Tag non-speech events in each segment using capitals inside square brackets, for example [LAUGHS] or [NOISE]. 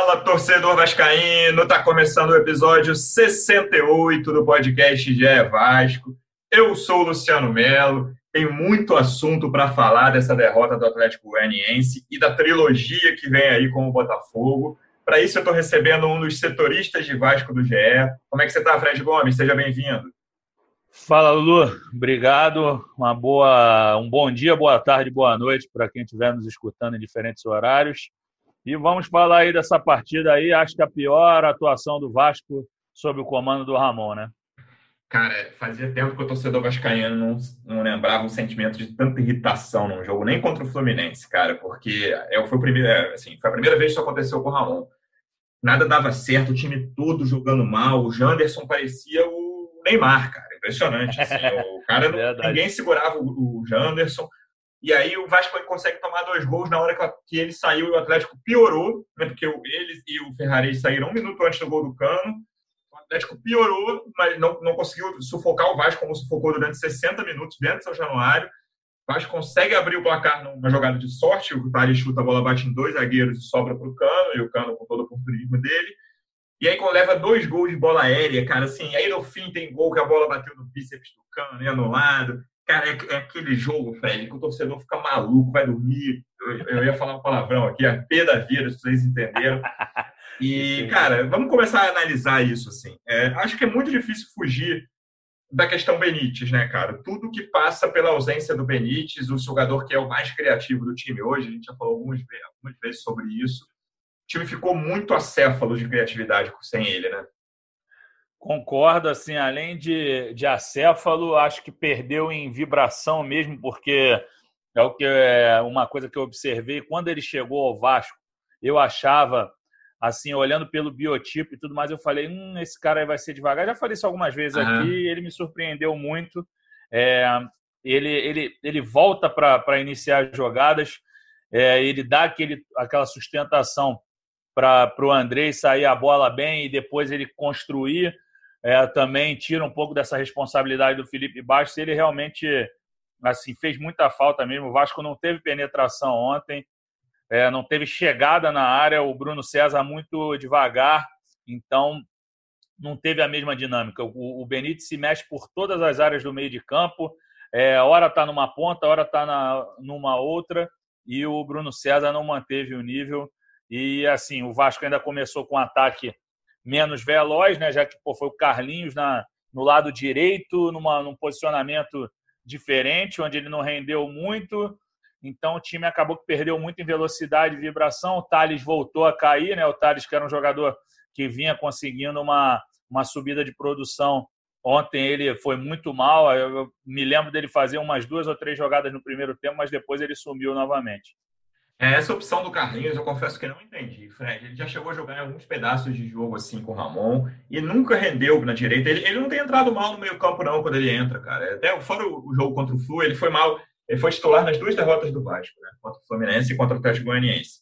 Fala, torcedor vascaíno! Tá começando o episódio 68 do podcast GE Vasco. Eu sou o Luciano Melo. Tem muito assunto para falar dessa derrota do Atlético Goianiense e da trilogia que vem aí com o Botafogo. Para isso, eu estou recebendo um dos setoristas de Vasco do GE. Como é que você está, Fred Gomes? Seja bem-vindo. Fala, Lulu. Obrigado. Uma boa, um bom dia, boa tarde, boa noite para quem estiver nos escutando em diferentes horários. E vamos falar aí dessa partida aí. Acho que a pior atuação do Vasco sob o comando do Ramon, né? Cara, fazia tempo que o torcedor vascaíno não, não lembrava um sentimento de tanta irritação num jogo, nem contra o Fluminense, cara, porque é, foi, o primeiro, é, assim, foi a primeira vez que isso aconteceu com o Ramon. Nada dava certo, o time todo jogando mal, o Janderson parecia o Neymar, cara, impressionante. Assim, o cara, não, [LAUGHS] ninguém segurava o, o Janderson. E aí o Vasco consegue tomar dois gols na hora que ele saiu e o Atlético piorou, né, porque ele e o Ferrari saíram um minuto antes do gol do Cano. O Atlético piorou, mas não, não conseguiu sufocar o Vasco como sufocou durante 60 minutos dentro de São Januário. O Vasco consegue abrir o placar numa jogada de sorte. O Tari chuta a bola, bate em dois zagueiros e sobra para o Cano, e o Cano com todo o oportunismo dele. E aí, quando leva dois gols de bola aérea, cara, assim, aí no fim tem gol que a bola bateu no bíceps do Cano e anulado. Cara, é, é, aquele jogo, Fred, que o torcedor fica maluco, vai dormir. Eu, eu ia falar um palavrão aqui, a P da vida, se vocês entenderam. [LAUGHS] E, cara, vamos começar a analisar isso, assim. É, acho que é muito difícil fugir da questão Benítez, né, cara? Tudo que passa pela ausência do Benítez, o jogador que é o mais criativo do time hoje, a gente já falou algumas, algumas vezes sobre isso. O time ficou muito acéfalo de criatividade sem ele, né? Concordo, assim, além de, de acéfalo, acho que perdeu em vibração mesmo, porque é o que é uma coisa que eu observei quando ele chegou ao Vasco, eu achava assim, olhando pelo biotipo e tudo mais, eu falei, hum, esse cara aí vai ser devagar. Já falei isso algumas vezes uhum. aqui, ele me surpreendeu muito. É, ele, ele, ele volta para iniciar jogadas, é, ele dá aquele, aquela sustentação para o Andrei sair a bola bem e depois ele construir é, também tira um pouco dessa responsabilidade do Felipe Bastos. Ele realmente assim fez muita falta mesmo. O Vasco não teve penetração ontem, é, não teve chegada na área. O Bruno César muito devagar, então não teve a mesma dinâmica. O, o Benítez se mexe por todas as áreas do meio de campo. É, hora está numa ponta, hora está numa outra, e o Bruno César não manteve o nível. E assim, o Vasco ainda começou com um ataque menos veloz, né? Já que pô, foi o Carlinhos na, no lado direito, numa, num posicionamento diferente, onde ele não rendeu muito. Então o time acabou que perdeu muito em velocidade e vibração. O Thales voltou a cair, né? O Thales, que era um jogador que vinha conseguindo uma, uma subida de produção. Ontem ele foi muito mal. Eu me lembro dele fazer umas duas ou três jogadas no primeiro tempo, mas depois ele sumiu novamente. É, essa opção do Carlinhos, eu confesso que não entendi, Fred. Ele já chegou a jogar em alguns pedaços de jogo assim com o Ramon e nunca rendeu na direita. Ele, ele não tem entrado mal no meio-campo, não, quando ele entra, cara. Até fora o, jogo contra o Flu, ele foi mal. Ele foi titular nas duas derrotas do Vasco, né? Contra o Fluminense e contra o Atlético Goianiense.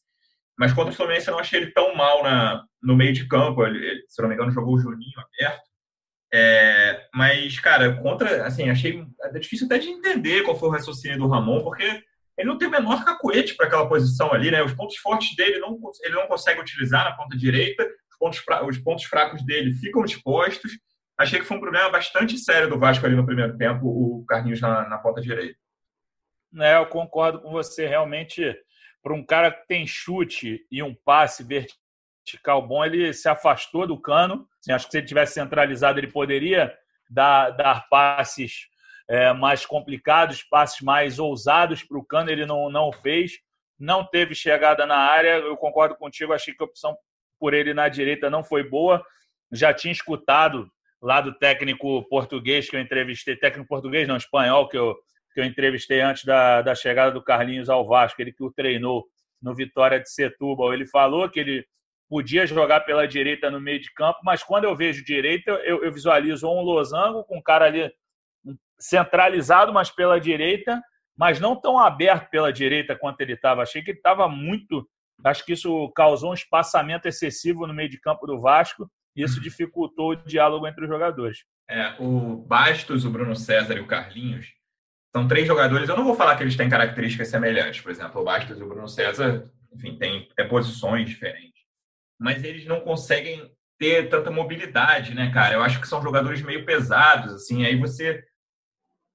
Mas contra o Fluminense eu não achei ele tão mal na, no meio de campo. Ele, ele, se não me engano, jogou o Juninho aberto. É, mas, cara, contra, assim, achei é difícil até de entender qual foi o raciocínio do Ramon, porque ele não tem o menor cacuete para aquela posição ali, né? Os pontos fortes dele não, ele não consegue utilizar na ponta direita, os pontos, os pontos fracos dele ficam expostos. Achei que foi um problema bastante sério do Vasco ali no primeiro tempo, o Carlinhos na, na ponta direita. É, eu concordo com você. Realmente, para um cara que tem chute e um passe vertical bom, ele se afastou do cano. Assim, acho que se ele tivesse centralizado, ele poderia dar, dar passes é, mais complicados, passes mais ousados para o Cano, ele não, não fez. Não teve chegada na área, eu concordo contigo, achei que a opção por ele na direita não foi boa. Já tinha escutado lá do técnico português que eu entrevistei, técnico português não, espanhol, que eu, que eu entrevistei antes da, da chegada do Carlinhos ao Vasco, ele que o treinou no Vitória de Setúbal. Ele falou que ele podia jogar pela direita no meio de campo, mas quando eu vejo direita, eu, eu visualizo um losango com um cara ali centralizado, mas pela direita, mas não tão aberto pela direita quanto ele estava. Achei que ele estava muito. Acho que isso causou um espaçamento excessivo no meio de campo do Vasco e isso dificultou o diálogo entre os jogadores. É, o Bastos, o Bruno César e o Carlinhos são três jogadores. Eu não vou falar que eles têm características semelhantes. Por exemplo, o Bastos e o Bruno César, enfim, têm é, posições diferentes. Mas eles não conseguem ter tanta mobilidade, né, cara? Eu acho que são jogadores meio pesados, assim. Aí você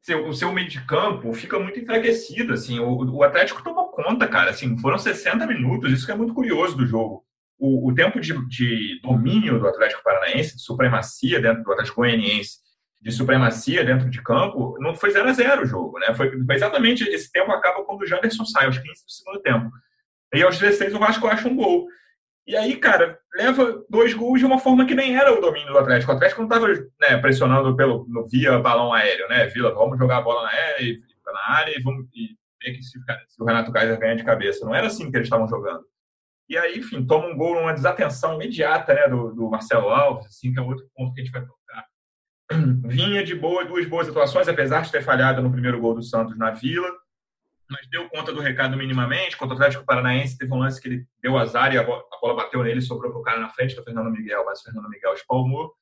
seu, o seu meio de campo fica muito enfraquecido, assim, o, o, Atlético tomou conta, cara, assim, foram 60 minutos, isso que é muito curioso do jogo. O, o tempo de, de, domínio do Atlético Paranaense, de supremacia dentro do Atlético Goianiense, de supremacia dentro de campo, não foi 0 a 0 o jogo, né? Foi, foi, exatamente esse tempo acaba quando o Janderson sai, aos 15 do segundo tempo. E aos 16 o Vasco acha um gol. E aí, cara, leva dois gols de uma forma que nem era o domínio do Atlético. O Atlético não estava né, pressionando pelo, no, via balão aéreo, né? Vila, vamos jogar a bola na área, e, na área e vamos e ver que se, se, o Renato Kaiser ganha de cabeça. Não era assim que eles estavam jogando. E aí, enfim, toma um gol numa desatenção imediata né, do, do Marcelo Alves, assim, que é outro ponto que a gente vai tocar. Vinha de boa, duas boas atuações, apesar de ter falhado no primeiro gol do Santos na Vila mas deu conta do recado minimamente. Contra o Atlético Paranaense, teve um lance que ele deu azar e a bola, a bola bateu nele, sobrou para o cara na frente do Fernando Miguel, mas o Fernando Miguel espalmou.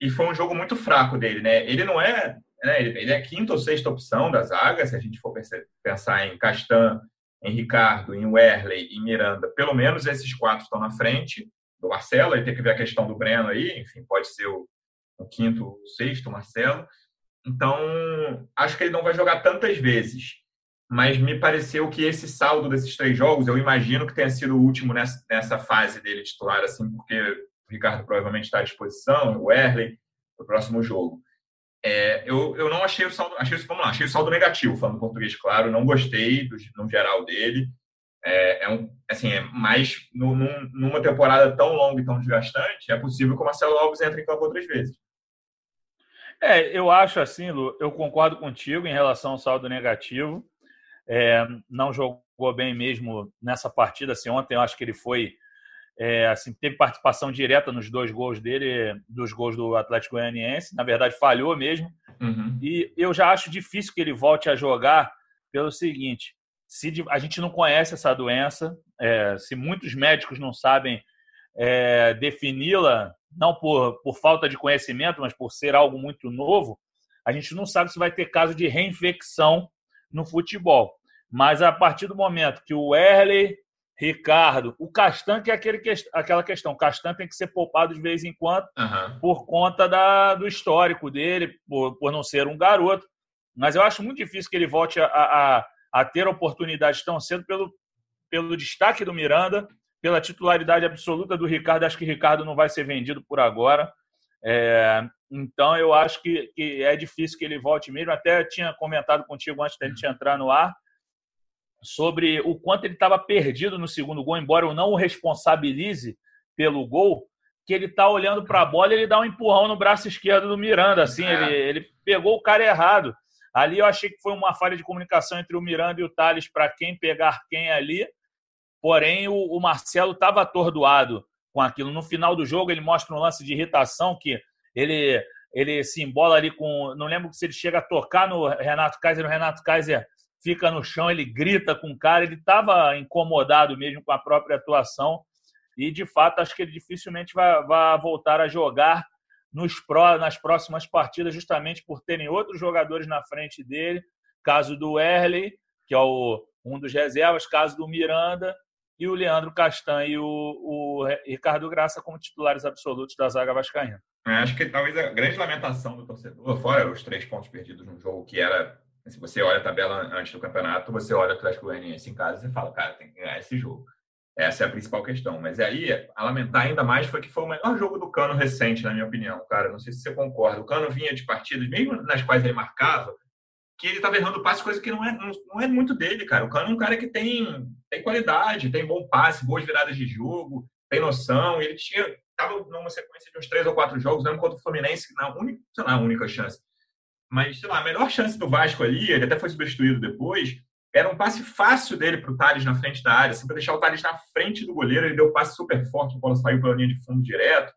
E foi um jogo muito fraco dele, né? Ele não é. Né, ele é quinta ou sexta opção da zaga, se a gente for pensar em Castan, em Ricardo, em Werley, em Miranda. Pelo menos esses quatro estão na frente do Marcelo, aí tem que ver a questão do Breno aí, enfim, pode ser o, o quinto, o sexto, Marcelo. Então, acho que ele não vai jogar tantas vezes mas me pareceu que esse saldo desses três jogos, eu imagino que tenha sido o último nessa, nessa fase dele titular, assim, porque o Ricardo provavelmente está à disposição, o Erley, o próximo jogo. É, eu, eu não achei o saldo, achei, vamos lá, achei o saldo negativo, falando português claro, não gostei do, no geral dele. É, é um, assim, é mais no, num, numa temporada tão longa e tão desgastante, é possível que o Marcelo Alves entre em campo outras vezes. É, eu acho assim, Lu, eu concordo contigo em relação ao saldo negativo é, não jogou bem mesmo nessa partida. Assim, ontem eu acho que ele foi é, assim teve participação direta nos dois gols dele, dos gols do Atlético Goianiense. Na verdade, falhou mesmo. Uhum. E eu já acho difícil que ele volte a jogar pelo seguinte: se a gente não conhece essa doença, é, se muitos médicos não sabem é, defini-la, não por, por falta de conhecimento, mas por ser algo muito novo, a gente não sabe se vai ter caso de reinfecção no futebol. Mas a partir do momento que o Erley, Ricardo, o Castan, que é aquele que, aquela questão, o Castan tem que ser poupado de vez em quando uhum. por conta da, do histórico dele, por, por não ser um garoto. Mas eu acho muito difícil que ele volte a, a, a ter oportunidade tão cedo pelo, pelo destaque do Miranda, pela titularidade absoluta do Ricardo. Acho que Ricardo não vai ser vendido por agora. É, então eu acho que, que é difícil que ele volte mesmo. Até tinha comentado contigo antes da gente entrar no ar sobre o quanto ele estava perdido no segundo gol, embora eu não o responsabilize pelo gol, que ele está olhando para a bola e ele dá um empurrão no braço esquerdo do Miranda, assim, é. ele, ele pegou o cara errado. Ali eu achei que foi uma falha de comunicação entre o Miranda e o Thales para quem pegar quem ali, porém o, o Marcelo estava atordoado com aquilo. No final do jogo ele mostra um lance de irritação que ele ele se embola ali com. Não lembro se ele chega a tocar no Renato Kaiser. O Renato Kaiser fica no chão, ele grita com o cara, ele estava incomodado mesmo com a própria atuação e, de fato, acho que ele dificilmente vai, vai voltar a jogar nos pró, nas próximas partidas, justamente por terem outros jogadores na frente dele, caso do Erley, que é o, um dos reservas, caso do Miranda e o Leandro Castan e o, o Ricardo Graça como titulares absolutos da zaga vascaína. É, acho que talvez a grande lamentação do torcedor, fora os três pontos perdidos num jogo que era se você olha a tabela antes do campeonato, você olha o Atlético Goianiense em casa e fala, cara, tem que ganhar esse jogo. Essa é a principal questão. Mas aí, a lamentar ainda mais foi que foi o melhor jogo do Cano recente, na minha opinião, cara. Não sei se você concorda. O Cano vinha de partidas, mesmo nas quais ele marcava, que ele estava errando passe, coisa que não é, não é muito dele, cara. O Cano é um cara que tem, tem qualidade, tem bom passe, boas viradas de jogo, tem noção. Ele tinha estava numa sequência de uns três ou quatro jogos, mesmo contra o Fluminense, na única, lá, a única chance mas, sei lá, a melhor chance do Vasco ali, ele até foi substituído depois, era um passe fácil dele para o Thales na frente da área, assim, para deixar o Thales na frente do goleiro, ele deu um passe super forte, a bola saiu pela linha de fundo direto.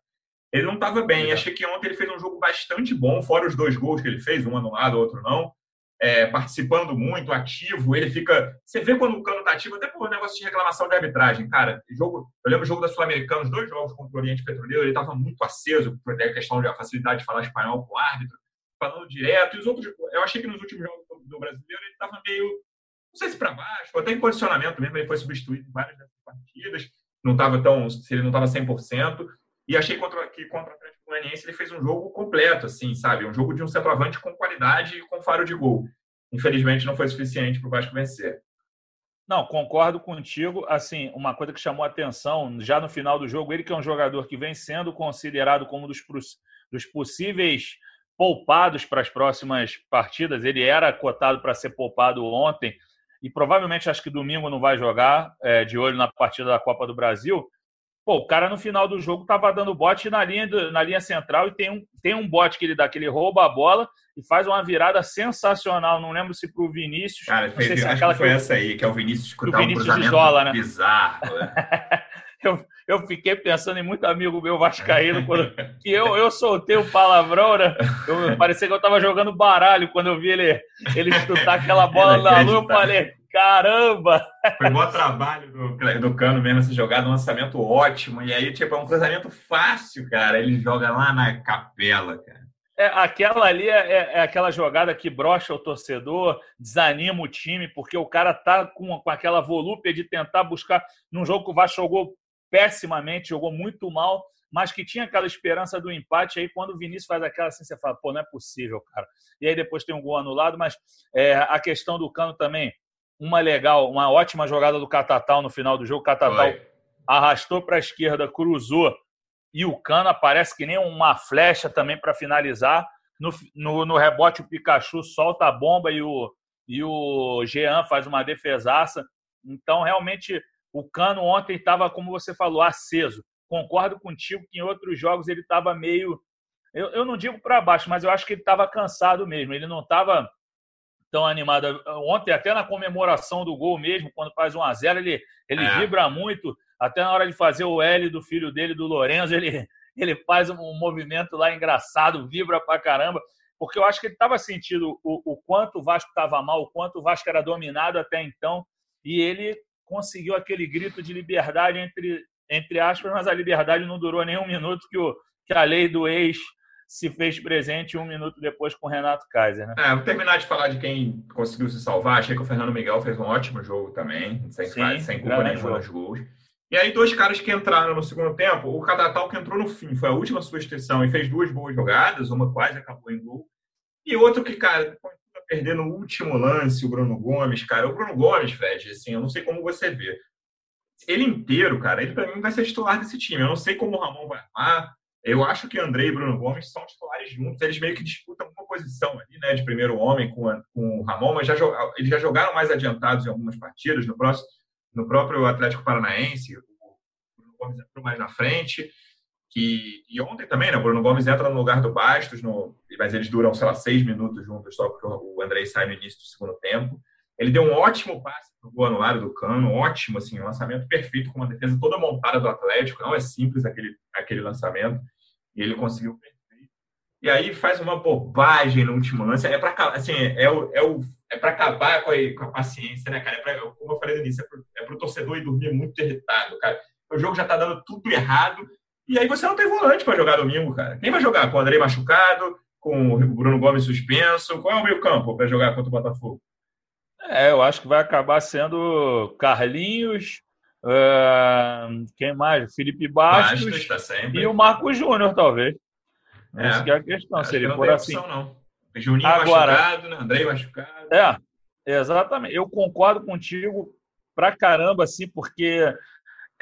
Ele não estava bem. Achei que ontem ele fez um jogo bastante bom, fora os dois gols que ele fez, um anulado, outro não. É, participando muito, ativo. Ele fica. Você vê quando o Cano está ativo, até por negócio de reclamação de arbitragem. Cara, jogo, eu lembro o jogo da Sul-Americana, os dois jogos contra o Oriente Petroleiro, ele estava muito aceso, por a questão da facilidade de falar espanhol com o árbitro, falando direto. E os outros, eu achei que nos últimos jogos do brasileiro ele estava meio não sei se para baixo, até em posicionamento mesmo, ele foi substituído em várias dessas partidas, não estava tão, se ele não estava 100%, e achei contra, que contra o Atlético Goianiense ele fez um jogo completo, assim, sabe? Um jogo de um centroavante com qualidade e com faro de gol. Infelizmente não foi suficiente para o Vasco vencer. Não, concordo contigo. Assim, uma coisa que chamou atenção já no final do jogo, ele que é um jogador que vem sendo considerado como dos, dos possíveis poupados para as próximas partidas. Ele era cotado para ser poupado ontem e provavelmente acho que domingo não vai jogar, é, de olho na partida da Copa do Brasil. Pô, o cara no final do jogo tava dando bote na linha, do, na linha central e tem um, tem um bote que ele dá, que ele rouba a bola e faz uma virada sensacional. Não lembro se pro Vinícius. Cara, fez, se acho que foi que essa aí, que é o Vinícius que o Vinícius um isola, né? bizarro. Né? [LAUGHS] eu, eu fiquei pensando em muito amigo meu vascaíno quando que eu, eu soltei o palavrão, né? Eu, parecia que eu tava jogando baralho quando eu vi ele, ele chutar aquela bola na lua. Eu falei, caramba! Foi um bom trabalho do, do Cano mesmo essa jogada, um lançamento ótimo. E aí, tipo, é um cruzamento fácil, cara. Ele joga lá na capela, cara. É, aquela ali é, é, é, aquela jogada que brocha o torcedor, desanima o time, porque o cara tá com, com aquela volúpia de tentar buscar num jogo que o Vasco jogou pessimamente, jogou muito mal, mas que tinha aquela esperança do empate. Aí, quando o Vinícius faz aquela assim, você fala, pô, não é possível, cara. E aí depois tem um gol anulado, mas é, a questão do Cano também, uma legal, uma ótima jogada do Catatal no final do jogo. O Catatal arrastou para a esquerda, cruzou e o Cano aparece que nem uma flecha também para finalizar. No, no, no, rebote, o Pikachu solta a bomba e o, e o Jean faz uma defesaça. Então, realmente, o Cano ontem estava, como você falou, aceso. Concordo contigo que em outros jogos ele estava meio. Eu, eu não digo para baixo, mas eu acho que ele estava cansado mesmo. Ele não estava tão animado. Ontem, até na comemoração do gol mesmo, quando faz 1 a 0 ele, ele é. vibra muito. Até na hora de fazer o L do filho dele, do Lorenzo, ele, [LAUGHS] ele faz um movimento lá engraçado, vibra pra caramba. Porque eu acho que ele estava sentindo o, o quanto o Vasco estava mal, o quanto o Vasco era dominado até então. E ele conseguiu aquele grito de liberdade entre, entre aspas, mas a liberdade não durou nem um minuto que, o, que a lei do ex se fez presente um minuto depois com o Renato Kaiser. Né? É, vou terminar de falar de quem conseguiu se salvar. Achei que o Fernando Miguel fez um ótimo jogo também, sem, Sim, sem culpa nenhuma nos gols. E aí, dois caras que entraram no segundo tempo, o Cadatal que entrou no fim, foi a última substituição e fez duas boas jogadas, uma quase acabou em gol. E outro que, cara, perder no último lance o Bruno Gomes, cara. O Bruno Gomes, Fred, assim, eu não sei como você vê. Ele inteiro, cara, ele para mim vai ser titular desse time. Eu não sei como o Ramon vai armar. Eu acho que André e Bruno Gomes são titulares juntos. Eles meio que disputam uma posição ali, né, de primeiro homem com, a, com o Ramon, mas já, eles já jogaram mais adiantados em algumas partidas. No, próximo, no próprio Atlético Paranaense, o Bruno Gomes entrou mais na frente. Que, e ontem também, né? O Bruno Gomes entra no lugar do Bastos, no, mas eles duram, sei lá, seis minutos juntos, só porque o André sai no início do segundo tempo. Ele deu um ótimo passe para o gol anulado do Cano, ótimo, assim, um lançamento perfeito, com uma defesa toda montada do Atlético. Não é simples aquele, aquele lançamento, e ele conseguiu perfeito. E aí faz uma bobagem no último lance. É para assim, é o, é o é para acabar com a, com a, paciência, né, cara? É pra, como eu falei no início, é para o é torcedor ir dormir muito irritado, cara. O jogo já está dando tudo errado e aí você não tem volante para jogar domingo, cara. Quem vai jogar? Com o André machucado, com o Bruno Gomes suspenso? Qual é o meio campo para jogar contra o Botafogo? É, eu acho que vai acabar sendo Carlinhos, uh, quem mais? Felipe Bastos, Bastos tá e o Marcos Júnior, talvez. É, Essa é a questão, acho se ele for assim. Opção, não. Juninho Agora, machucado, né? André machucado. É, exatamente. Eu concordo contigo pra caramba, assim, porque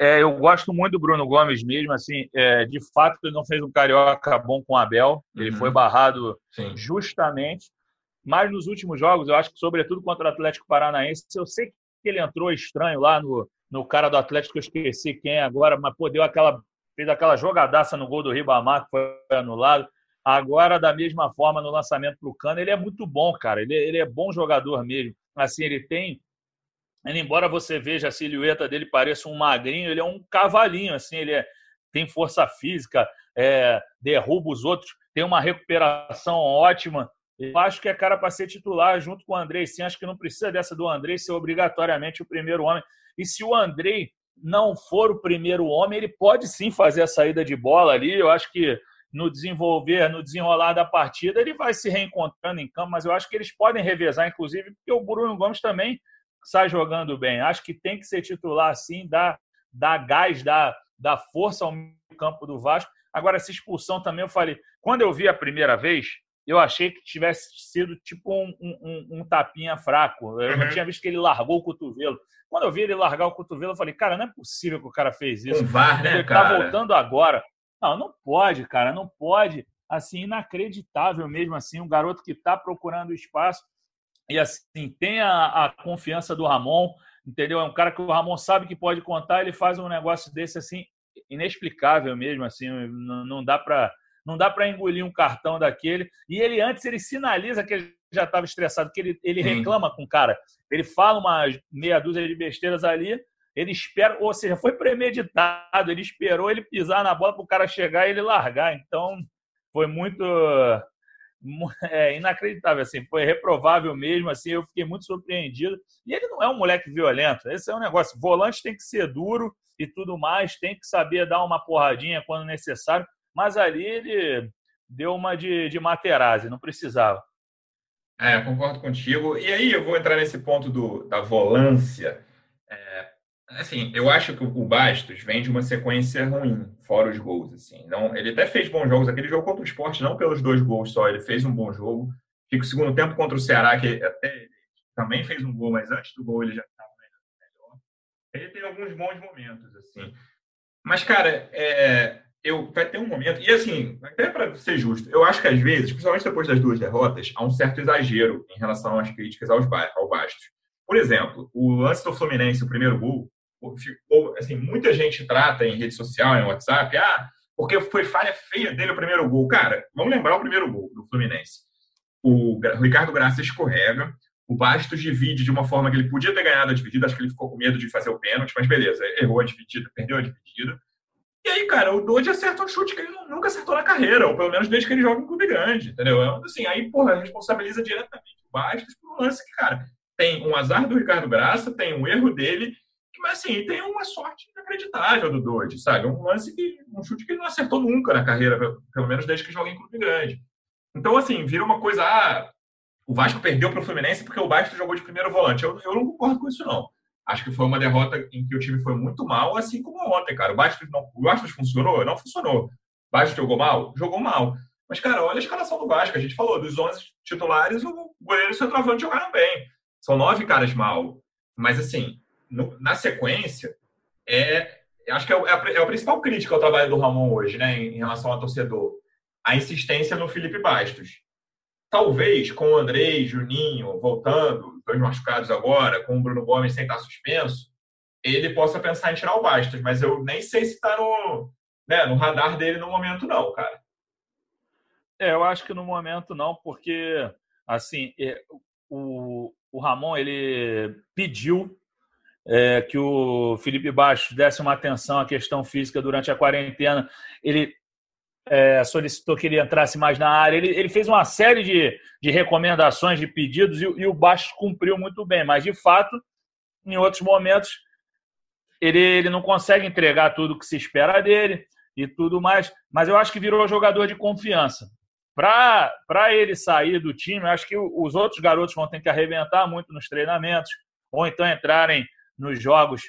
é, eu gosto muito do Bruno Gomes mesmo, assim, é, de fato ele não fez um carioca bom com o Abel, ele uhum. foi barrado Sim. justamente, mas nos últimos jogos, eu acho que sobretudo contra o Atlético Paranaense, eu sei que ele entrou estranho lá no, no cara do Atlético, eu esqueci quem é agora, mas pô, deu aquela, fez aquela jogadaça no gol do Ribamar, que foi anulado, agora da mesma forma no lançamento para o Cano, ele é muito bom, cara, ele, ele é bom jogador mesmo, assim, ele tem Ele, embora você veja a silhueta dele pareça um magrinho, ele é um cavalinho, assim, ele é, tem força física, é, derruba os outros, tem uma recuperação ótima. Eu acho que é cara para ser titular junto com o Andrei. Sim, acho que não precisa dessa do Andrei ser obrigatoriamente o primeiro homem. E se o Andrei não for o primeiro homem, ele pode sim fazer a saída de bola ali. Eu acho que no desenvolver, no desenrolar da partida, ele vai se reencontrando em campo, mas eu acho que eles podem revezar, inclusive, porque o Bruno Gomes também sai jogando bem. Acho que tem que ser titular assim, dar, dar gás, dar, dar força ao campo do Vasco. Agora, essa expulsão também, eu falei, quando eu vi a primeira vez, eu achei que tivesse sido tipo um, um, um tapinha fraco. Eu uhum. não tinha visto que ele largou o cotovelo. Quando eu vi ele largar o cotovelo, eu falei, cara, não é possível que o cara fez isso. Um VAR, né, ele tá cara? tá voltando agora. Não, não pode, cara, não pode. Assim, inacreditável mesmo assim, um garoto que está procurando espaço e assim, tem a, a, confiança do Ramon, entendeu? É um cara que o Ramon sabe que pode contar, ele faz um negócio desse assim inexplicável mesmo, assim, não, não dá para não dá para engolir um cartão daquele. E ele antes ele sinaliza que ele já estava estressado, que ele, ele reclama com o cara. Ele fala uma meia dúzia de besteiras ali, ele espera, ou seja, foi premeditado, ele esperou ele pisar na bola para o cara chegar e ele largar. Então, foi muito [LAUGHS] é, inacreditável, assim, foi reprovável mesmo, assim, eu fiquei muito surpreendido. E ele não é um moleque violento, esse é um negócio, volante tem que ser duro e tudo mais, tem que saber dar uma porradinha quando necessário, mas ali ele deu uma de, de Materazzi, não precisava. É, concordo contigo. E aí eu vou entrar nesse ponto do, da volância. É, assim, eu acho que o Bastos vem de uma sequência ruim, fora os gols. Assim. Não, ele até fez bons jogos. Aquele jogo contra o esporte, não pelos dois gols só, ele fez um bom jogo. Fica o segundo tempo contra o Ceará, que até também fez um gol, mas antes do gol ele já estava melhor. Ele tem alguns bons momentos, assim. Mas, cara, é, eu vai ter um momento, e assim, até para ser justo, eu acho que às vezes, principalmente depois das duas derrotas, há um certo exagero em relação às críticas aos ao Bastos. Por exemplo, o lance do Fluminense, o primeiro gol, assim, muita gente trata em rede social, em WhatsApp, ah, porque foi falha feia dele o primeiro gol. Cara, vamos lembrar o primeiro gol do Fluminense. O Ricardo Graça escorrega, o Bastos divide de uma forma que ele podia ter ganhado a dividida, acho que ele ficou com medo de fazer o pênalti, mas beleza, errou a dividida, perdeu a dividida. E aí, cara, o Dodge acerta um chute que ele nunca acertou na carreira, ou pelo menos desde que ele joga em clube grande, entendeu? É assim, aí, porra, responsabiliza diretamente o Bastos por um lance que, cara, tem um azar do Ricardo Graça, tem um erro dele, mas assim, tem uma sorte inacreditável do Dodge, sabe? Um lance que, um chute que ele não acertou nunca na carreira, pelo menos desde que joga em clube grande. Então, assim, vira uma coisa, ah, o Vasco perdeu para o Fluminense porque o Bastos jogou de primeiro volante. Eu, eu não concordo com isso, não. Acho que foi uma derrota em que o time foi muito mal, assim como ontem, cara. O Bastos, não, o Bastos funcionou? Não funcionou. O Bastos jogou mal? Jogou mal. Mas, cara, olha a escalação do Vasco. A gente falou, dos 11 titulares, o goleiro e o centroavante jogaram bem. São nove caras mal. Mas, assim, no, na sequência, é, acho que é, é, é a principal crítica ao trabalho do Ramon hoje, né, em, em relação ao torcedor. A insistência no Felipe Bastos talvez com o Andrei, Juninho voltando, dois machucados agora, com o Bruno Gomes sem estar suspenso, ele possa pensar em tirar o Bastos, mas eu nem sei se está no, né, no radar dele no momento, não, cara. É, eu acho que no momento não, porque assim é, o, o Ramon ele pediu é, que o Felipe Bastos desse uma atenção à questão física durante a quarentena. Ele é, solicitou que ele entrasse mais na área. Ele, ele fez uma série de, de recomendações, de pedidos, e, e o Bastos cumpriu muito bem. Mas, de fato, em outros momentos, ele, ele não consegue entregar tudo que se espera dele e tudo mais. Mas eu acho que virou jogador de confiança. Para ele sair do time, acho que os outros garotos vão ter que arrebentar muito nos treinamentos, ou então entrarem nos jogos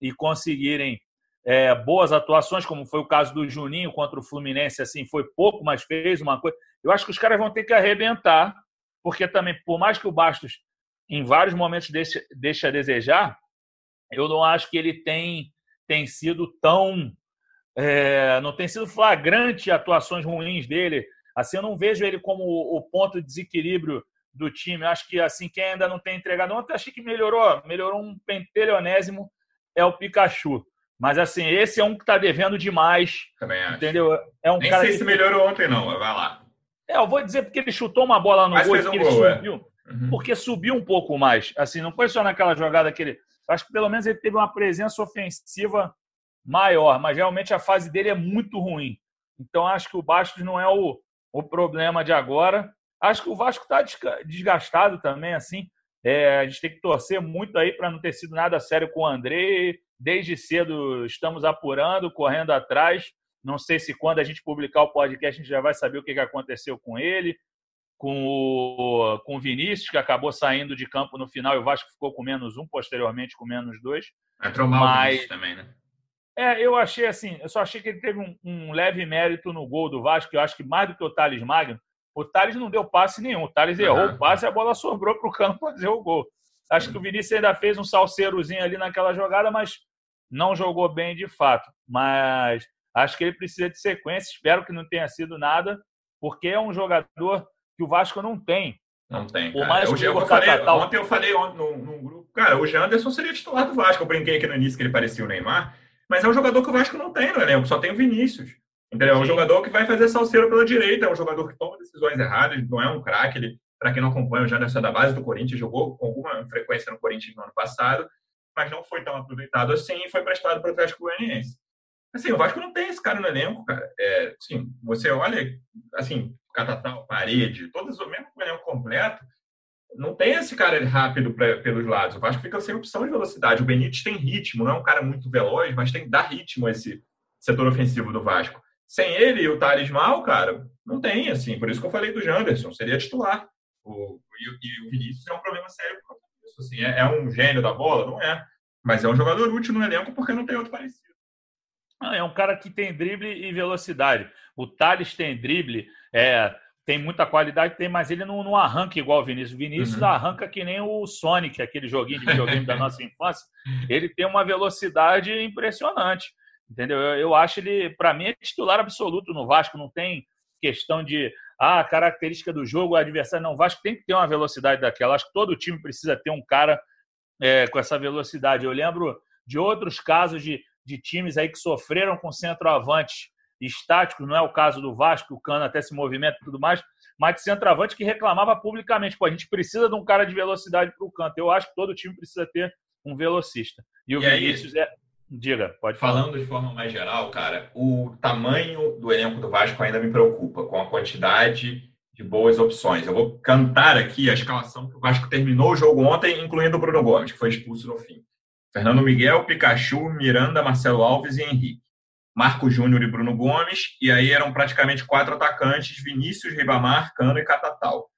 e conseguirem é, boas atuações, como foi o caso do Juninho contra o Fluminense, assim, foi pouco, mas fez uma coisa. Eu acho que os caras vão ter que arrebentar, porque também, por mais que o Bastos em vários momentos deixe, deixe a desejar, eu não acho que ele tem, tem sido tão. É, não tem sido flagrante atuações ruins dele. Assim, eu não vejo ele como o ponto de desequilíbrio do time. Eu acho que assim quem ainda não tem entregado ontem, achei que melhorou, melhorou um pentelionésimo é o Pikachu. Mas assim, esse é um que está devendo demais. Também acho. Entendeu? É um Nem cara sei que... se melhorou ontem, não, vai lá. É, eu vou dizer porque ele chutou uma bola no Mas gol, um ele gol, é. subiu. É. Uhum. Porque subiu um pouco mais. Assim, não foi só naquela jogada que ele. Acho que pelo menos ele teve uma presença ofensiva maior, mas realmente a fase dele é muito ruim. Então acho que o Bastos não é o, o problema de agora. Acho que o Vasco está desgastado também, assim. É, a gente tem que torcer muito aí para não ter sido nada sério com o André. Desde cedo estamos apurando, correndo atrás. Não sei se quando a gente publicar o podcast a gente já vai saber o que aconteceu com ele, com o, com o Vinícius, que acabou saindo de campo no final e o Vasco ficou com menos um, posteriormente com menos dois. Entrou mal Mas... o Vinícius também, né? É, eu achei assim, eu só achei que ele teve um, um, leve mérito no gol do Vasco, eu acho que mais do que o Thales Magno, o Thales não deu passe nenhum. O Thales uhum. errou o passe e a bola sobrou para o campo para fazer o gol. Acho que o Vinícius ainda fez um salseirozinho ali naquela jogada, mas não jogou bem de fato. Mas acho que ele precisa de sequência. Espero que não tenha sido nada, porque é um jogador que o Vasco não tem. Não tem. Por mais Hoje, eu falei, Catal... Ontem eu falei num, num grupo, cara, o Janderson seria titular do Vasco. Eu brinquei aqui no início que ele parecia o Neymar, mas é um jogador que o Vasco não tem no elenco, só tem o Vinícius. Entendeu? É um jogador que vai fazer salseiro pela direita, é um jogador que toma decisões erradas, não é um craque. Ele, para quem não acompanha, o Janderson é da base do Corinthians, jogou com alguma frequência no Corinthians no ano passado, mas não foi tão aproveitado assim e foi prestado para o Atlético Goianiense. Assim, o Vasco não tem esse cara no elenco, cara. É, assim, você olha, assim, Catatal, Parede, todos, mesmo o elenco completo, não tem esse cara rápido pra, pelos lados. O Vasco fica sem opção de velocidade. O Benítez tem ritmo, não é um cara muito veloz, mas tem que dar ritmo a esse setor ofensivo do Vasco. Sem ele e o Thales Mal, cara, não tem, assim. Por isso que eu falei do Janderson, seria titular. O, e, e o Vinícius é um problema sério por. Assim, é, é, um gênio da bola? Não é. Mas é um jogador útil no elenco porque não tem outro parecido. Ah, é um cara que tem drible e velocidade. O Thales tem drible, é, tem muita qualidade, tem, mas ele não, não arranca igual o Vinícius. O Vinícius uhum. arranca que nem o Sonic, aquele joguinho de videogame da nossa [LAUGHS] infância. Ele tem uma velocidade impressionante. Entendeu? Eu, eu acho ele, para mim, é titular absoluto no Vasco. Não tem questão de ah, característica do jogo, adversário. Não, o Vasco tem que ter uma velocidade daquela. Acho que todo time precisa ter um cara é, com essa velocidade. Eu lembro de outros casos de, de times aí que sofreram com centroavantes estáticos, não é o caso do Vasco, o Cano até se movimenta e tudo mais, mas de centroavante que reclamava publicamente, pô, a gente precisa de um cara de velocidade para o canto. Eu acho que todo time precisa ter um velocista. E o e Vinícius aí, é Diga, pode falar. Falando de forma mais geral, cara, o tamanho do elenco do Vasco ainda me preocupa, com a quantidade de boas opções. Eu vou cantar aqui a escalação que o Vasco terminou o jogo ontem, incluindo o Bruno Gomes, que foi expulso no fim. Fernando Miguel, Pikachu, Miranda, Marcelo Alves e Henrique. Marco Júnior e Bruno Gomes, e aí eram praticamente quatro atacantes, Vinícius, Ribamar, Cano e Catatal.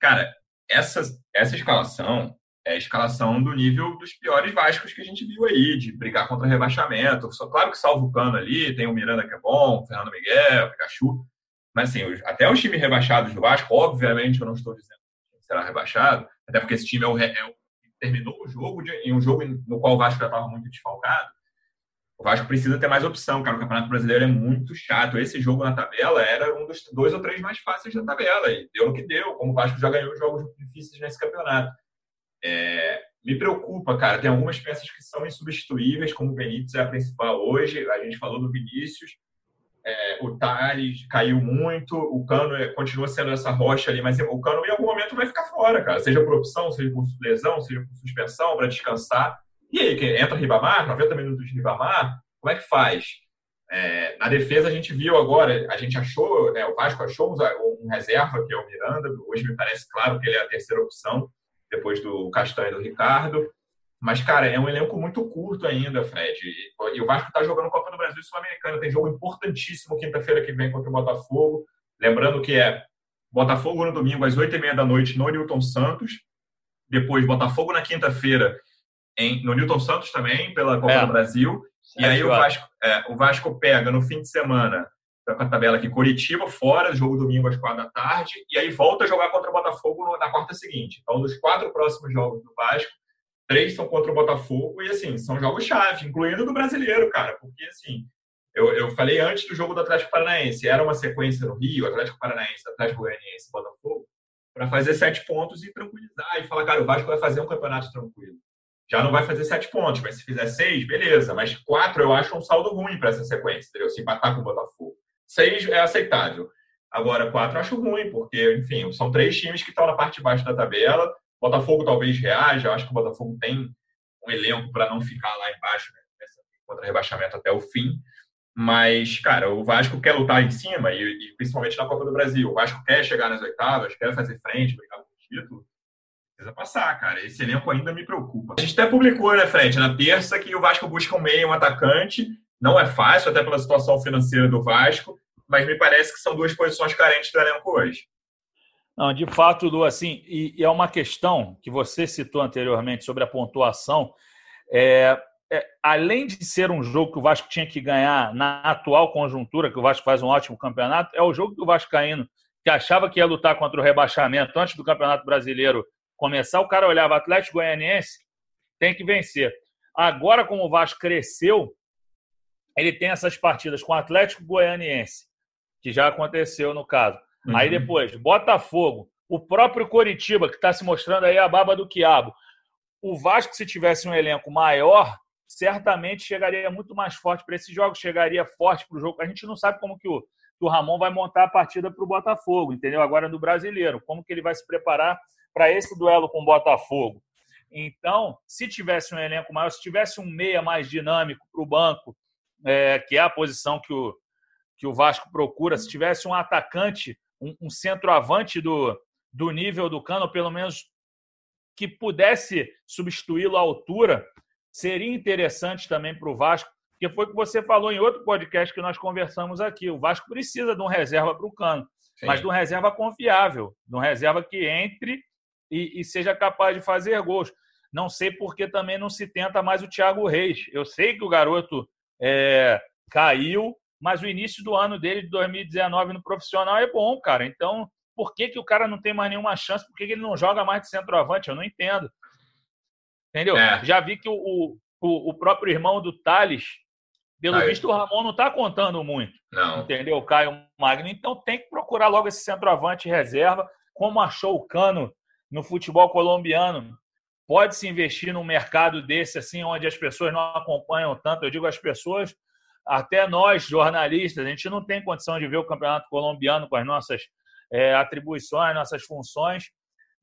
Cara, essa, essa escalação é a escalação do nível dos piores Vascos que a gente viu aí, de brigar contra rebaixamento. Só, claro que salvo o cano ali, tem o Miranda que é bom, o Fernando Miguel, o Pikachu. Mas assim, até os times rebaixados do Vasco, obviamente eu não estou dizendo que será rebaixado, até porque esse time é o, é o terminou o jogo de, em um jogo no qual o Vasco já estava muito desfalcado. O Vasco precisa ter mais opção, cara. O Campeonato Brasileiro é muito chato. Esse jogo na tabela era um dos dois ou três mais fáceis da tabela. E deu no que deu, como o Vasco já ganhou jogos difíceis nesse campeonato. É, me preocupa, cara. Tem algumas peças que são insubstituíveis, como o Benítez é a principal hoje. A gente falou do Vinícius. É, o Thales caiu muito. O Cano é, continua sendo essa rocha ali, mas o Cano em algum momento vai ficar fora, cara. Seja por opção, seja por lesão, seja por suspensão, para descansar. E aí, entra Ribamar, 90 minutos de Ribamar, como é que faz? É, na defesa, a gente viu agora, a gente achou, né, o Vasco achou um, um reserva, que é o Miranda. Hoje me parece claro que ele é a terceira opção depois do Castanho e do Ricardo. Mas, cara, é um elenco muito curto ainda, Fred. E o Vasco está jogando Copa do Brasil e Sul-Americana. Tem jogo importantíssimo quinta-feira que vem contra o Botafogo. Lembrando que é Botafogo no domingo às oito e meia da noite no Newton Santos. Depois Botafogo na quinta-feira no Newton Santos também, pela Copa é. do Brasil. E aí o Vasco, é, o Vasco pega no fim de semana com a tabela aqui, Curitiba fora, jogo domingo às quatro da tarde, e aí volta a jogar contra o Botafogo na quarta seguinte. Então, dos quatro próximos jogos do Vasco, três são contra o Botafogo, e assim, são jogos-chave, incluindo do brasileiro, cara, porque assim, eu, eu falei antes do jogo do Atlético Paranaense, era uma sequência no Rio, Atlético Paranaense, Atlético Goianiense, Botafogo, para fazer sete pontos e tranquilizar, e falar, cara, o Vasco vai fazer um campeonato tranquilo. Já não vai fazer sete pontos, mas se fizer seis, beleza. Mas quatro eu acho um saldo ruim para essa sequência, entendeu? Se empatar com o Botafogo. Seis é aceitável. Agora, quatro acho ruim, porque, enfim, são três times que estão na parte de baixo da tabela. Botafogo talvez reaja, eu acho que o Botafogo tem um elenco para não ficar lá embaixo, né, contra rebaixamento até o fim. Mas, cara, o Vasco quer lutar em cima, e, e, principalmente na Copa do Brasil. O Vasco quer chegar nas oitavas, quer fazer frente, brigar por título. Precisa passar, cara. Esse elenco ainda me preocupa. A gente até publicou, né, frente, na terça, que o Vasco busca um meio, um atacante. Não é fácil, até pela situação financeira do Vasco, mas me parece que são duas posições carentes do elenco hoje. Não, de fato, Lu, assim, e, e, é uma questão que você citou anteriormente sobre a pontuação. É, é, além de ser um jogo que o Vasco tinha que ganhar na atual conjuntura, que o Vasco faz um ótimo campeonato, é o jogo do Vascaíno, que achava que ia lutar contra o rebaixamento antes do Campeonato Brasileiro começar, o cara olhava Atlético Goianiense, tem que vencer. Agora, como o Vasco cresceu, ele tem essas partidas com o Atlético Goianiense, que já aconteceu no caso. Uhum. Aí depois, Botafogo, o próprio Coritiba, que está se mostrando aí a baba do quiabo. O Vasco, se tivesse um elenco maior, certamente chegaria muito mais forte para esse jogo, chegaria forte para o jogo. A gente não sabe como que o, que o Ramon vai montar a partida para o Botafogo, entendeu? Agora no brasileiro, como que ele vai se preparar para esse duelo com o Botafogo. Então, se tivesse um elenco maior, se tivesse um meia mais dinâmico para o banco, é, que é a posição que o, que o Vasco procura, se tivesse um atacante um, um centroavante do, do nível do Cano, pelo menos que pudesse substituí-lo à altura, seria interessante também para o Vasco, porque foi o que você falou em outro podcast que nós conversamos aqui. O Vasco precisa de um reserva para o Cano, Sim. mas de um reserva confiável, de um reserva que entre e, e, seja capaz de fazer gols. Não sei por que também não se tenta mais o Thiago Reis. Eu sei que o garoto é, caiu, mas o início do ano dele, de 2019, no profissional é bom, cara. Então, por que, que o cara não tem mais nenhuma chance? Por que, que ele não joga mais de centroavante? Eu não entendo. Entendeu? É. Já vi que o, o, o próprio irmão do Thales, pelo Caio. visto, o Ramon não está contando muito. Não. Entendeu? Caio Magno. Então tem que procurar logo esse centroavante reserva, como achou o Cano no futebol colombiano. Pode se investir num mercado desse, assim, onde as pessoas não acompanham tanto. Eu digo as pessoas até nós, jornalistas, a gente não tem condição de ver o campeonato colombiano com as nossas é, atribuições, nossas funções.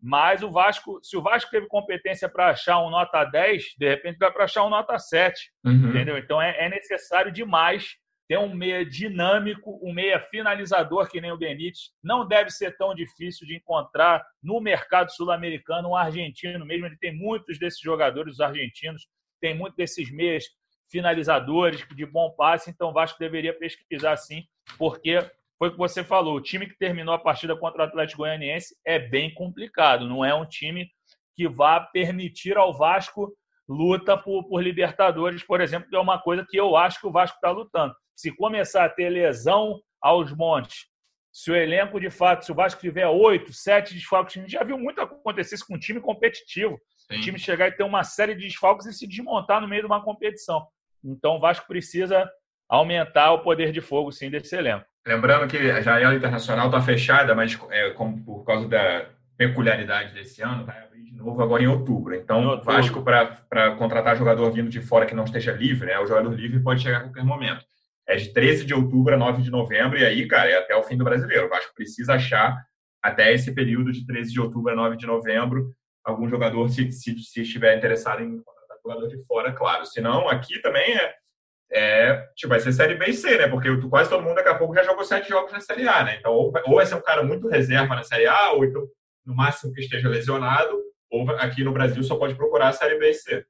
Mas o Vasco, se o Vasco teve competência para achar um nota 10, de repente vai para achar um nota 7. Uhum. Entendeu? Então é, é, necessário demais ter um meia dinâmico, um meia finalizador que nem o Benítez. Não deve ser tão difícil de encontrar no mercado sul-americano um argentino mesmo. Ele tem muitos desses jogadores, os argentinos, tem muitos desses meias finalizadores de bom passe, então o Vasco deveria pesquisar sim, porque foi o que você falou, o time que terminou a partida contra o Atlético Goianiense é bem complicado, não é um time que vá permitir ao Vasco luta por, por Libertadores, por exemplo, que é uma coisa que eu acho que o Vasco está lutando. Se começar a ter lesão aos montes, se o elenco de fato, se o Vasco tiver oito, sete desfalques, a gente já viu muito acontecer isso com um time competitivo. Sim. O time chegar e ter uma série de desfalques e se desmontar no meio de uma competição. Então o Vasco precisa aumentar o poder de fogo, sim, desse elenco. Lembrando que a janela internacional está fechada, mas é, como, por causa da peculiaridade desse ano, vai abrir de novo agora em outubro. Então, o Vasco, para contratar jogador vindo de fora que não esteja livre, né, o jogador livre pode chegar a qualquer momento. É de 13 de outubro a 9 de novembro, e aí, cara, é até o fim do brasileiro. O Vasco precisa achar, até esse período de 13 de outubro a 9 de novembro, algum jogador, se, se, se estiver interessado em jogador de fora, claro. Senão, aqui também é, é tipo, vai ser Série B e C, né? Porque quase todo mundo daqui a pouco já jogou sete jogos na Série A, né? Então, ou, ou vai ser um cara muito reserva na Série A, ou então, no máximo que esteja lesionado, ou aqui no Brasil só pode procurar a Série B e C.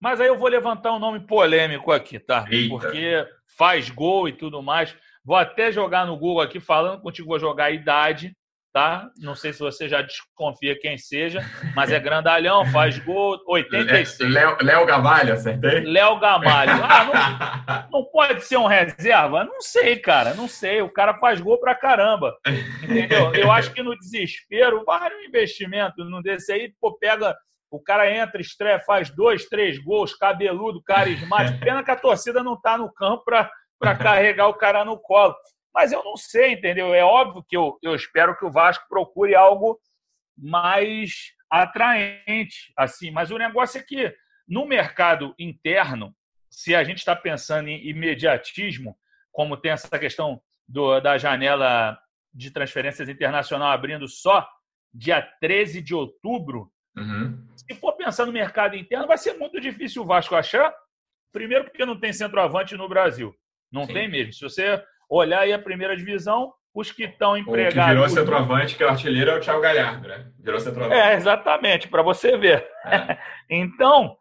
Mas aí eu vou levantar um nome polêmico aqui, tá? Eita. Porque faz gol e tudo mais. Vou até jogar no Google aqui, falando contigo, vou jogar a idade tá? Não sei se você já desconfia quem seja, mas é grandalhão, faz gol, 86. Léo, Léo Gamalho, acertei? Léo Gamalho. Ah, não, [LAUGHS] não, pode ser um reserva? Não sei, cara, não sei. O cara faz gol pra caramba, entendeu? Eu acho que no desespero, vale um investimento não desse aí, pô, pega... O cara entra, estreia, faz dois, três gols, cabeludo, carismático. Pena que a torcida não tá no campo para [LAUGHS] carregar o cara no colo. Mas eu não sei, entendeu? É óbvio que eu, eu espero que o Vasco procure algo mais atraente, assim. Mas o negócio é que no mercado interno, se a gente está pensando em imediatismo, como tem essa questão do, da janela de transferências internacional abrindo só dia 13 de outubro, uhum. Se for pensar no mercado interno, vai ser muito difícil o Vasco achar. Primeiro, porque não tem centroavante no Brasil. Não Sim. tem mesmo. Se você olhar aí a primeira divisão, os que estão empregados. O que virou centroavante, que é o artilheiro, é o Thiago Galhardo, né? Virou centroavante. É, exatamente, para você ver. É. [LAUGHS] então,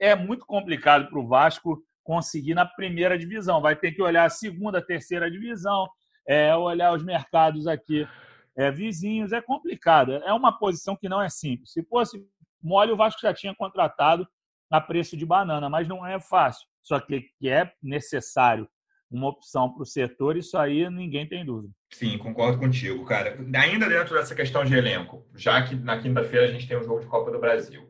é muito complicado para o Vasco conseguir na primeira divisão. Vai ter que olhar a segunda, a terceira divisão, é, olhar os mercados aqui é, vizinhos. É complicado. É uma posição que não é simples. Se fosse mole, o Vasco já tinha contratado a preço de banana, mas não é fácil. Só que, é necessário uma opção para o setor, isso aí ninguém tem dúvida. Sim, concordo contigo, cara. Ainda dentro dessa questão de elenco, já que na quinta-feira a gente tem um jogo de Copa do Brasil.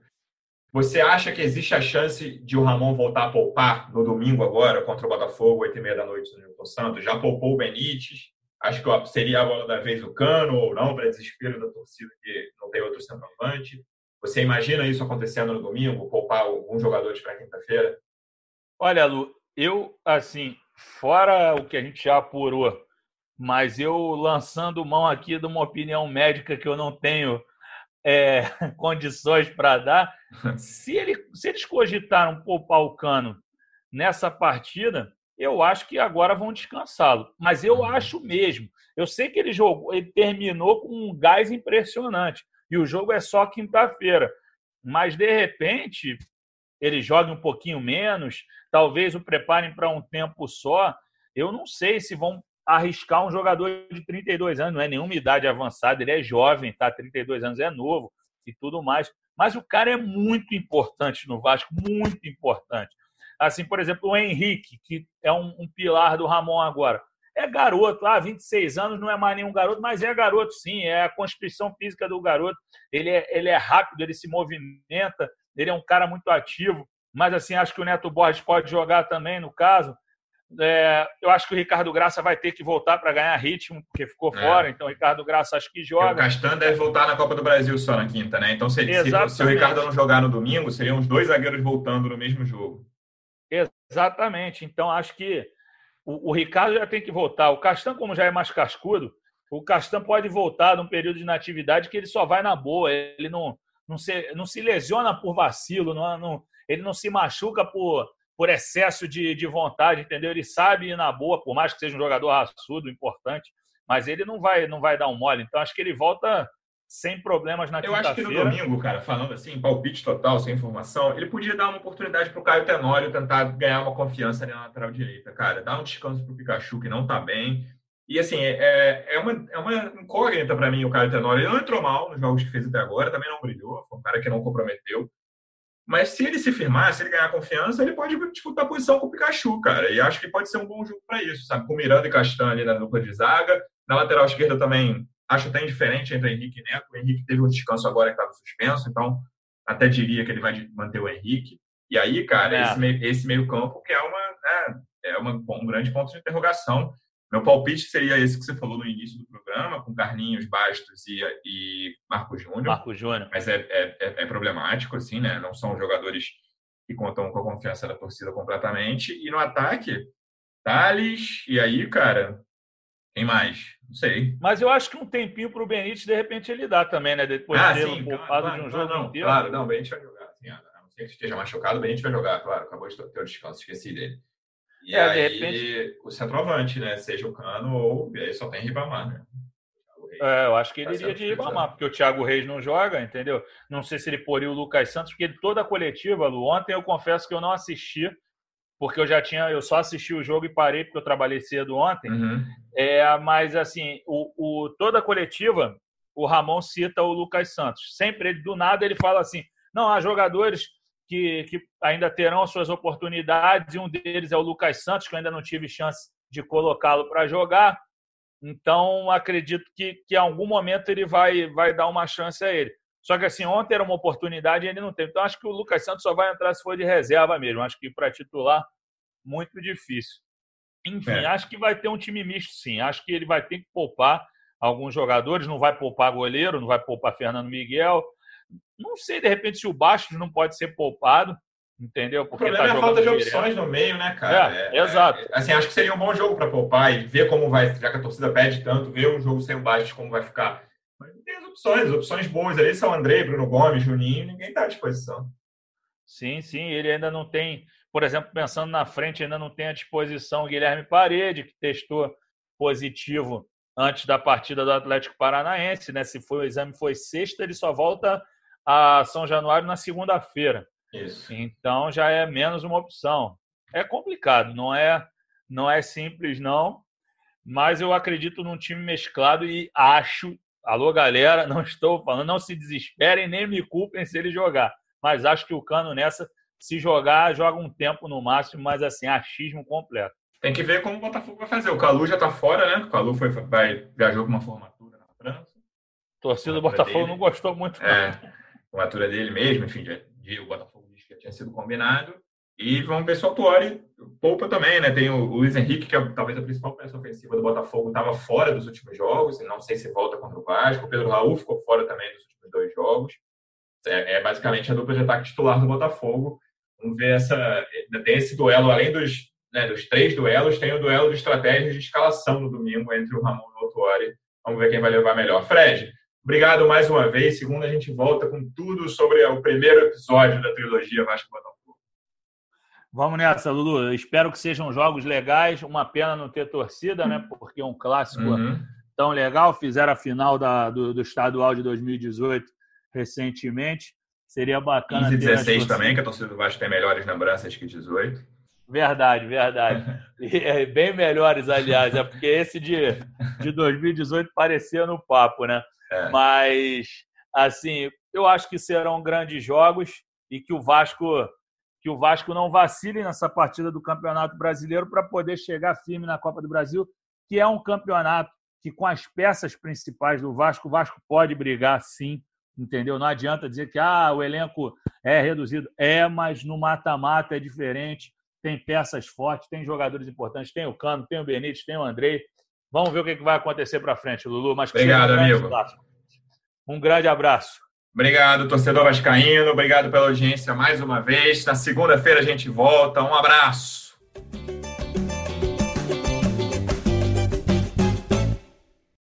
Você acha que existe a chance de o Ramon voltar a poupar no domingo agora contra o Botafogo, 8 e meia da noite no Nilton Santos? Já poupou o Benítez? Acho que seria a bola da vez o Cano ou não, para desespero da torcida que não tem outro centroavante. Você imagina isso acontecendo no domingo, poupar alguns jogadores para quinta-feira? Olha, Lu, eu, assim, fora o que a gente já apurou, mas eu lançando mão aqui de uma opinião médica que eu não tenho é, [LAUGHS] condições para dar, [LAUGHS] se, ele, se eles cogitaram poupar o Cano nessa partida, eu acho que agora vão descansá-lo. Mas eu uhum. acho mesmo. Eu sei que ele jogou, ele terminou com um gás impressionante. E o jogo é só quinta-feira. Mas, de repente, ele joga um pouquinho menos, talvez o preparem para um tempo só. Eu não sei se vão arriscar um jogador de 32 anos, não é nenhuma idade avançada, ele é jovem, tá? 32 anos é novo e tudo mais. Mas o cara é muito importante no Vasco, muito importante. Assim, por exemplo, o Henrique, que é um, um pilar do Ramon agora. É garoto, ah, 26 anos não é mais nenhum garoto, mas é garoto sim, é a constituição física do garoto. Ele é, ele é rápido, ele se movimenta, ele é um cara muito ativo, mas assim, acho que o Neto Borges pode jogar também, no caso. É, eu acho que o Ricardo Graça vai ter que voltar para ganhar ritmo, porque ficou é. fora, então o Ricardo Graça acho que joga. O Castan deve voltar na Copa do Brasil só na quinta, né? Então, se, se, se, o Ricardo não jogar no domingo, seriam os dois zagueiros voltando no mesmo jogo. Exatamente. Então, acho que o, o Ricardo já tem que voltar. O Castan, como já é mais cascudo, o Castan pode voltar num período de inatividade que ele só vai na boa, ele não, não se, não se lesiona por vacilo, não, não, ele não se machuca por, por excesso de, de vontade, entendeu? Ele sabe ir na boa, por mais que seja um jogador raçudo, importante, mas ele não vai, não vai dar um mole. Então acho que ele volta sem problemas na quinta-feira. Eu acho que no domingo, cara, falando assim, palpite total, sem informação, ele podia dar uma oportunidade para o Caio Tenório tentar ganhar uma confiança na lateral direita, cara. Dar um descanso para o Pikachu, que não está bem. E assim, é, é, uma, é uma incógnita para mim o Caio Tenório. Ele não entrou mal nos jogos que fez até agora, também não brilhou, foi um cara que não comprometeu. Mas se ele se firmar, se ele ganhar confiança, ele pode disputar a posição com o Pikachu, cara. E acho que pode ser um bom jogo para isso, sabe? Com Miranda e Castanha ali na dupla de zaga. Na lateral esquerda também acho até indiferente entre Henrique e Neto. O Henrique teve um descanso agora que estava suspenso, então até diria que ele vai manter o Henrique. E aí, cara, é. esse, meio, esse meio campo que é, uma, é, é uma, um grande ponto de interrogação. Meu palpite seria esse que você falou no início do programa, com Carlinhos, Bastos e, e Marco Júnior. Marco Júnior. Mas é, é, é, é, problemático, assim, né? Não são jogadores que contam com a confiança da torcida completamente. E no ataque, Thales, e aí, cara, quem mais? Não sei. Mas eu acho que um tempinho para o Benítez, de repente, ele dá também, né? Depois ah, de ter um poupado claro, de um jogo não, inteiro. Claro, não, o Benítez vai jogar. Assim, a não ser que esteja machucado, o Benítez vai jogar, claro. Acabou de ter o descanso, esqueci dele. E é, aí, repente... o centroavante, né? Seja o Cano ou. E aí só tem Ribamar, né? É, eu acho que ele tá iria de Ribamar, porque o Thiago Reis não joga, entendeu? Não sei se ele poria o Lucas Santos, porque ele, toda a coletiva, Lu, ontem eu confesso que eu não assisti, porque eu já tinha, eu só assisti o jogo e parei porque eu trabalhei cedo ontem. Uhum. É, mas assim, o, o, toda a coletiva, o Ramon cita o Lucas Santos. Sempre ele, do nada, ele fala assim: não, há jogadores que, que ainda terão suas oportunidades, e um deles é o Lucas Santos, que eu ainda não tive chance de colocá-lo para jogar. Então, acredito que, que em algum momento ele vai, vai dar uma chance a ele. Só que assim, ontem era uma oportunidade e ele não teve. Então, acho que o Lucas Santos só vai entrar se for de reserva mesmo. Acho que para titular, muito difícil. Enfim, é. acho que vai ter um time misto, sim. Acho que ele vai ter que poupar alguns jogadores, não vai poupar goleiro, não vai poupar Fernando Miguel, não sei, de repente, se o Bastos não pode ser poupado, entendeu? Porque o problema tá é a falta de opções no meio, né, cara? É, é, exato. É, assim, acho que seria um bom jogo para poupar e ver como vai, já que a torcida pede tanto, ver um jogo sem o Bastos como vai ficar. Mas não tem as opções, opções boas ali são André, Bruno Gomes, Juninho, ninguém está à disposição. Sim, sim, ele ainda não tem, por exemplo, pensando na frente, ainda não tem à disposição o Guilherme Parede, que testou positivo antes da partida do Atlético Paranaense, né? Se foi, o exame foi sexta, ele só volta a São Januário na segunda-feira. Isso. Então já é menos uma opção. É complicado, não é, não é simples não, mas eu acredito num time mesclado e acho, alô galera, não estou falando, não se desesperem nem me culpem se ele jogar, mas acho que o Cano nessa se jogar, joga um tempo no máximo, mas assim, achismo completo. Tem que ver como o Botafogo vai fazer. O Calu já está fora, né? O Calu foi, vai, viajou com uma formatura na França. Torcida do Botafogo dele. não gostou muito. É, formatura dele mesmo, enfim, já, o Botafogo disse que já tinha sido combinado. E vamos ver se o Autuori poupa também, né? Tem o Luiz Henrique, que é talvez a principal peça ofensiva do Botafogo, estava fora dos últimos jogos, não sei se volta contra o Vasco. O Pedro Raul ficou fora também dos últimos dois jogos. É, é basicamente a dupla de ataque titular do Botafogo. Vamos ver essa. Tem esse duelo, além dos né, dos três duelos, tem o duelo de estratégias de escalação no domingo entre o Ramon e o Autuori. Vamos ver quem vai levar melhor. Fred, obrigado mais uma vez. Segunda, a gente volta com tudo sobre o primeiro episódio da trilogia Vasco Botafogo. Vamos nessa, Lulu. espero que sejam jogos legais. Uma pena não ter torcida, né? Porque é um clássico uhum. tão legal. Fizeram a final da, do, do estadual de 2018 recentemente. Seria bacana. 15 e 16 também, que a torcida do Vasco tem melhores lembranças que 18. Verdade, verdade. [LAUGHS] E, é, bem melhores, aliás, é porque esse de, de 2018 parecia no papo, né? É. Mas, assim, eu acho que serão grandes jogos e que o Vasco que o Vasco não vacile nessa partida do Campeonato Brasileiro para poder chegar firme na Copa do Brasil, que é um campeonato que com as peças principais do Vasco, o Vasco pode brigar sim, entendeu? Não adianta dizer que ah, o elenco é reduzido. É, mas no mata-mata é diferente tem peças fortes, tem jogadores importantes, tem o Cano, tem o Benítez, tem o Andrei. Vamos ver o que vai acontecer para frente, Lulu. Mas Obrigado, amigo. Um grande abraço. Obrigado, torcedor vascaíno. Obrigado pela audiência mais uma vez. Na segunda-feira a gente volta. Um abraço.